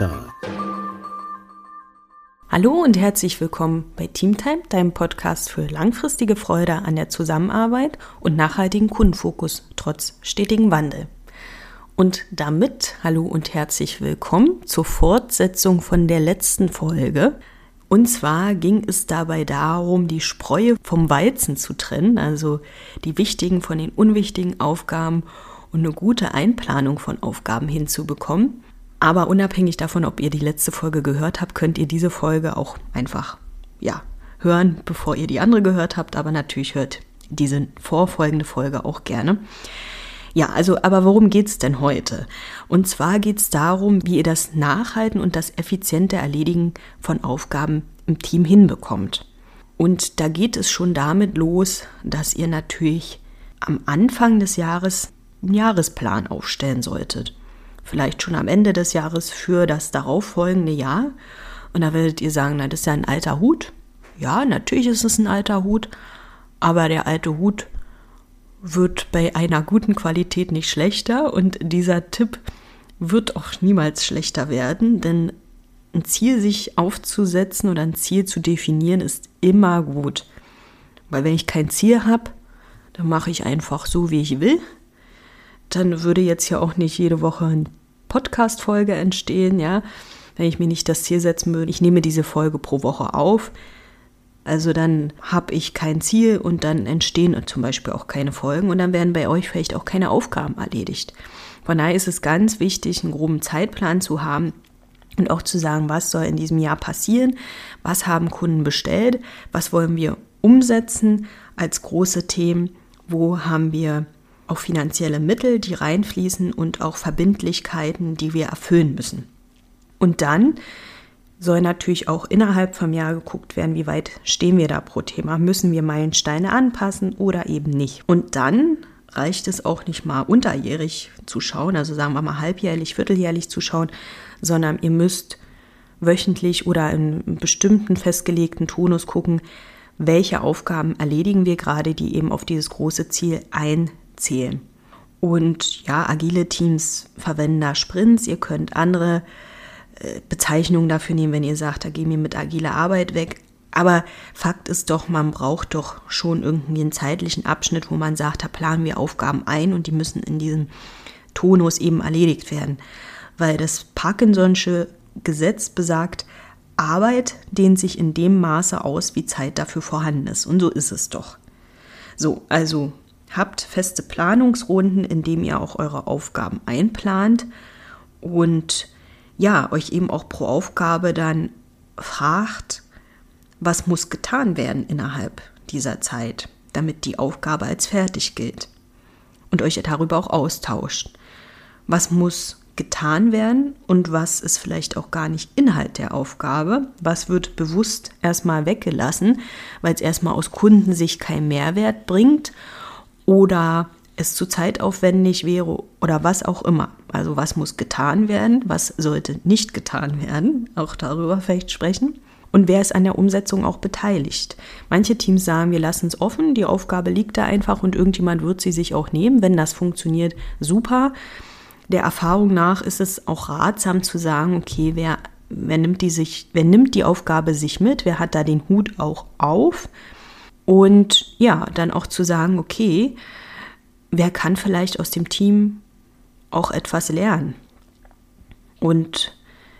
Time. Hallo und herzlich willkommen bei Teamtime, deinem Podcast für langfristige Freude an der Zusammenarbeit und nachhaltigen Kundenfokus trotz stetigem Wandel. Und damit hallo und herzlich willkommen zur Fortsetzung von der letzten Folge. Und zwar ging es dabei darum, die Spreu vom Weizen zu trennen, also die wichtigen von den unwichtigen Aufgaben und eine gute Einplanung von Aufgaben hinzubekommen. Aber unabhängig davon, ob ihr die letzte Folge gehört habt, könnt ihr diese Folge auch einfach, ja, hören, bevor ihr die andere gehört habt. Aber natürlich hört diese vorfolgende Folge auch gerne. Ja, also, aber worum geht's denn heute? Und zwar geht's darum, wie ihr das Nachhalten und das effiziente Erledigen von Aufgaben im Team hinbekommt. Und da geht es schon damit los, dass ihr natürlich am Anfang des Jahres einen Jahresplan aufstellen solltet vielleicht schon am Ende des Jahres für das darauffolgende Jahr. Und da werdet ihr sagen, na, das ist ja ein alter Hut. Ja, natürlich ist es ein alter Hut, aber der alte Hut wird bei einer guten Qualität nicht schlechter und dieser Tipp wird auch niemals schlechter werden, denn ein Ziel sich aufzusetzen oder ein Ziel zu definieren ist immer gut. Weil wenn ich kein Ziel habe, dann mache ich einfach so, wie ich will. Dann würde jetzt ja auch nicht jede Woche ein Podcast-Folge entstehen, ja, wenn ich mir nicht das Ziel setzen würde, ich nehme diese Folge pro Woche auf. Also dann habe ich kein Ziel und dann entstehen zum Beispiel auch keine Folgen und dann werden bei euch vielleicht auch keine Aufgaben erledigt. Von daher ist es ganz wichtig, einen groben Zeitplan zu haben und auch zu sagen, was soll in diesem Jahr passieren, was haben Kunden bestellt, was wollen wir umsetzen als große Themen, wo haben wir auch finanzielle Mittel, die reinfließen und auch Verbindlichkeiten, die wir erfüllen müssen. Und dann soll natürlich auch innerhalb vom Jahr geguckt werden, wie weit stehen wir da pro Thema. Müssen wir Meilensteine anpassen oder eben nicht. Und dann reicht es auch nicht mal unterjährig zu schauen, also sagen wir mal halbjährlich, vierteljährlich zu schauen, sondern ihr müsst wöchentlich oder in bestimmten festgelegten Tonus gucken, welche Aufgaben erledigen wir gerade, die eben auf dieses große Ziel ein zählen. Und ja, agile Teams verwenden da Sprints. Ihr könnt andere äh, Bezeichnungen dafür nehmen, wenn ihr sagt, da gehen wir mit agiler Arbeit weg. Aber Fakt ist doch, man braucht doch schon irgendwie einen zeitlichen Abschnitt, wo man sagt, da planen wir Aufgaben ein und die müssen in diesem Tonus eben erledigt werden. Weil das Parkinson'sche Gesetz besagt, Arbeit dehnt sich in dem Maße aus, wie Zeit dafür vorhanden ist. Und so ist es doch. So, also Habt feste Planungsrunden, in denen ihr auch eure Aufgaben einplant und ja, euch eben auch pro Aufgabe dann fragt, was muss getan werden innerhalb dieser Zeit, damit die Aufgabe als fertig gilt. Und euch darüber auch austauscht. Was muss getan werden und was ist vielleicht auch gar nicht Inhalt der Aufgabe, was wird bewusst erstmal weggelassen, weil es erstmal aus Kundensicht keinen Mehrwert bringt oder es zu zeitaufwendig wäre oder was auch immer. Also was muss getan werden, was sollte nicht getan werden, auch darüber vielleicht sprechen. Und wer ist an der Umsetzung auch beteiligt? Manche Teams sagen, wir lassen es offen, die Aufgabe liegt da einfach und irgendjemand wird sie sich auch nehmen. Wenn das funktioniert, super. Der Erfahrung nach ist es auch ratsam zu sagen, okay, wer, wer, nimmt, die sich, wer nimmt die Aufgabe sich mit, wer hat da den Hut auch auf und ja, dann auch zu sagen, okay, wer kann vielleicht aus dem Team auch etwas lernen und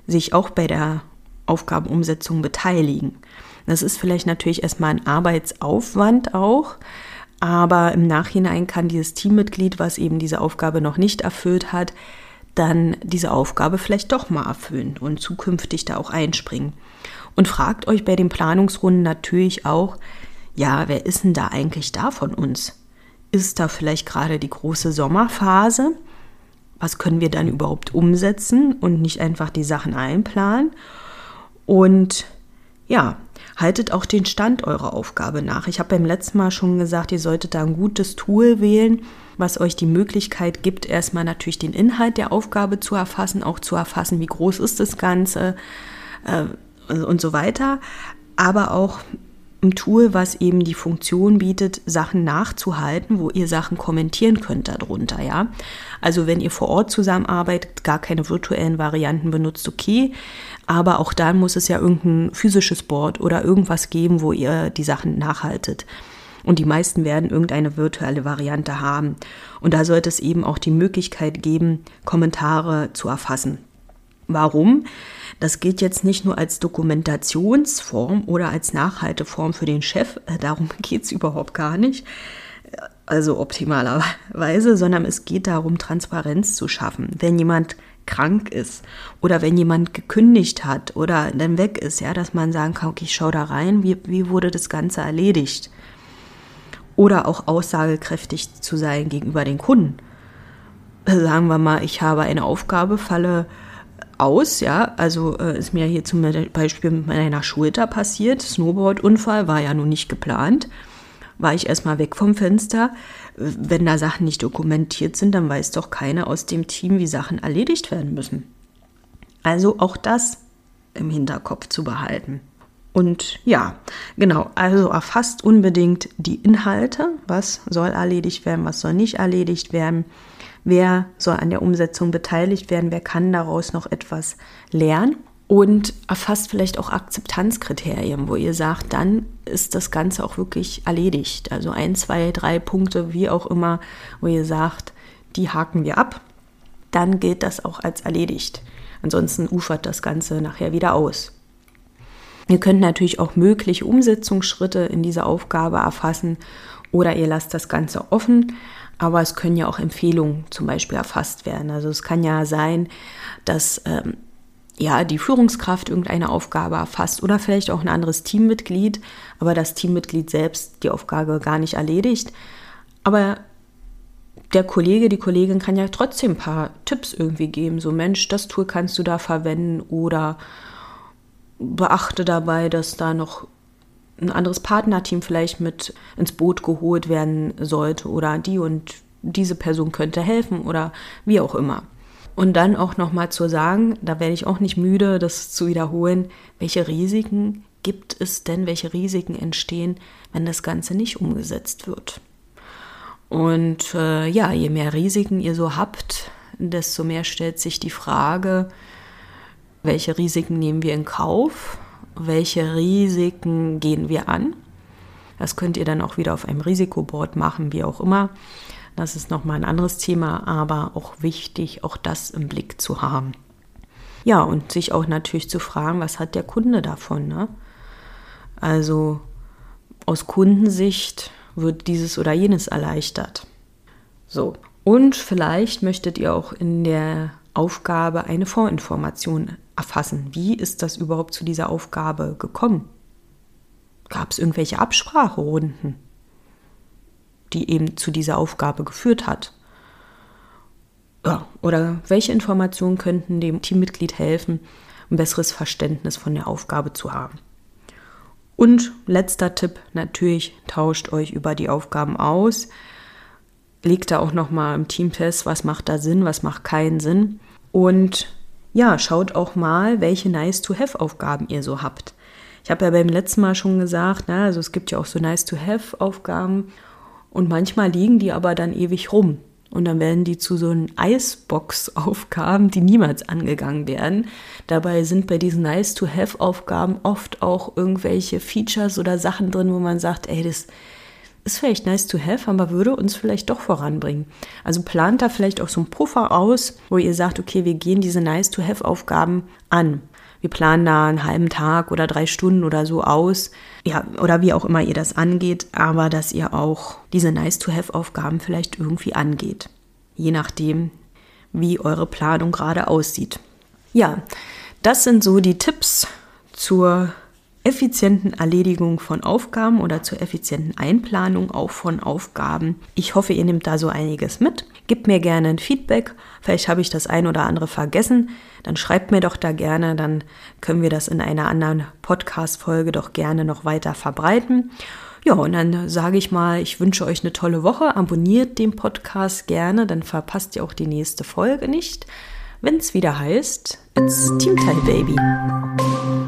sich auch bei der Aufgabenumsetzung beteiligen. Das ist vielleicht natürlich erstmal ein Arbeitsaufwand auch, aber im Nachhinein kann dieses Teammitglied, was eben diese Aufgabe noch nicht erfüllt hat, dann diese Aufgabe vielleicht doch mal erfüllen und zukünftig da auch einspringen. Und fragt euch bei den Planungsrunden natürlich auch, ja, wer ist denn da eigentlich da von uns? Ist da vielleicht gerade die große Sommerphase? Was können wir dann überhaupt umsetzen und nicht einfach die Sachen einplanen? Und ja, haltet auch den Stand eurer Aufgabe nach. Ich habe beim letzten Mal schon gesagt, ihr solltet da ein gutes Tool wählen, was euch die Möglichkeit gibt, erstmal natürlich den Inhalt der Aufgabe zu erfassen, auch zu erfassen, wie groß ist das Ganze äh, und so weiter, aber auch ein Tool, was eben die Funktion bietet, Sachen nachzuhalten, wo ihr Sachen kommentieren könnt darunter, ja. Also wenn ihr vor Ort zusammenarbeitet, gar keine virtuellen Varianten benutzt, okay. Aber auch dann muss es ja irgendein physisches Board oder irgendwas geben, wo ihr die Sachen nachhaltet. Und die meisten werden irgendeine virtuelle Variante haben. Und da sollte es eben auch die Möglichkeit geben, Kommentare zu erfassen. Warum? Das gilt jetzt nicht nur als Dokumentationsform oder als Nachhalteform für den Chef, äh, darum geht es überhaupt gar nicht, also optimalerweise, sondern es geht darum, Transparenz zu schaffen. Wenn jemand krank ist oder wenn jemand gekündigt hat oder dann weg ist, ja, dass man sagen kann, okay, ich schau da rein, wie, wie wurde das Ganze erledigt? Oder auch aussagekräftig zu sein gegenüber den Kunden. Sagen wir mal, ich habe eine Aufgabe, falle aus, ja. Also äh, ist mir hier zum Beispiel mit meiner Schulter passiert. Snowboard-Unfall war ja nun nicht geplant. War ich erstmal weg vom Fenster. Wenn da Sachen nicht dokumentiert sind, dann weiß doch keiner aus dem Team, wie Sachen erledigt werden müssen. Also auch das im Hinterkopf zu behalten. Und ja, genau, also erfasst unbedingt die Inhalte, was soll erledigt werden, was soll nicht erledigt werden wer soll an der Umsetzung beteiligt werden, wer kann daraus noch etwas lernen und erfasst vielleicht auch Akzeptanzkriterien, wo ihr sagt, dann ist das Ganze auch wirklich erledigt. Also ein, zwei, drei Punkte, wie auch immer, wo ihr sagt, die haken wir ab, dann gilt das auch als erledigt. Ansonsten ufert das Ganze nachher wieder aus. Ihr könnt natürlich auch mögliche Umsetzungsschritte in dieser Aufgabe erfassen oder ihr lasst das Ganze offen aber es können ja auch Empfehlungen zum Beispiel erfasst werden. Also es kann ja sein, dass ähm, ja die Führungskraft irgendeine Aufgabe erfasst oder vielleicht auch ein anderes Teammitglied, aber das Teammitglied selbst die Aufgabe gar nicht erledigt. Aber der Kollege, die Kollegin kann ja trotzdem ein paar Tipps irgendwie geben. So Mensch, das Tool kannst du da verwenden oder beachte dabei, dass da noch ein anderes Partnerteam vielleicht mit ins Boot geholt werden sollte oder die und diese Person könnte helfen oder wie auch immer. Und dann auch nochmal zu sagen, da werde ich auch nicht müde, das zu wiederholen, welche Risiken gibt es denn, welche Risiken entstehen, wenn das Ganze nicht umgesetzt wird. Und äh, ja, je mehr Risiken ihr so habt, desto mehr stellt sich die Frage, welche Risiken nehmen wir in Kauf welche Risiken gehen wir an. Das könnt ihr dann auch wieder auf einem Risikoboard machen, wie auch immer. Das ist nochmal ein anderes Thema, aber auch wichtig, auch das im Blick zu haben. Ja, und sich auch natürlich zu fragen, was hat der Kunde davon? Ne? Also aus Kundensicht wird dieses oder jenes erleichtert. So, und vielleicht möchtet ihr auch in der Aufgabe eine Vorinformation erfassen. Wie ist das überhaupt zu dieser Aufgabe gekommen? Gab es irgendwelche Abspracherunden, die eben zu dieser Aufgabe geführt hat? Ja, oder welche Informationen könnten dem Teammitglied helfen, ein besseres Verständnis von der Aufgabe zu haben? Und letzter Tipp, natürlich tauscht euch über die Aufgaben aus. Legt da auch nochmal im Team fest, was macht da Sinn, was macht keinen Sinn. Und ja, schaut auch mal, welche Nice-to-Have-Aufgaben ihr so habt. Ich habe ja beim letzten Mal schon gesagt, na, also es gibt ja auch so Nice-to-Have-Aufgaben und manchmal liegen die aber dann ewig rum. Und dann werden die zu so Icebox-Aufgaben, die niemals angegangen werden. Dabei sind bei diesen Nice-to-Have-Aufgaben oft auch irgendwelche Features oder Sachen drin, wo man sagt, ey, das ist vielleicht nice to have, aber würde uns vielleicht doch voranbringen. Also plant da vielleicht auch so einen Puffer aus, wo ihr sagt, okay, wir gehen diese nice to have Aufgaben an. Wir planen da einen halben Tag oder drei Stunden oder so aus. Ja, oder wie auch immer ihr das angeht, aber dass ihr auch diese nice to have Aufgaben vielleicht irgendwie angeht. Je nachdem, wie eure Planung gerade aussieht. Ja, das sind so die Tipps zur effizienten Erledigung von Aufgaben oder zur effizienten Einplanung auch von Aufgaben. Ich hoffe, ihr nehmt da so einiges mit. Gebt mir gerne ein Feedback. Vielleicht habe ich das ein oder andere vergessen. Dann schreibt mir doch da gerne. Dann können wir das in einer anderen Podcast-Folge doch gerne noch weiter verbreiten. Ja, und dann sage ich mal, ich wünsche euch eine tolle Woche. Abonniert den Podcast gerne, dann verpasst ihr auch die nächste Folge nicht. Wenn es wieder heißt, it's Teamtime Baby.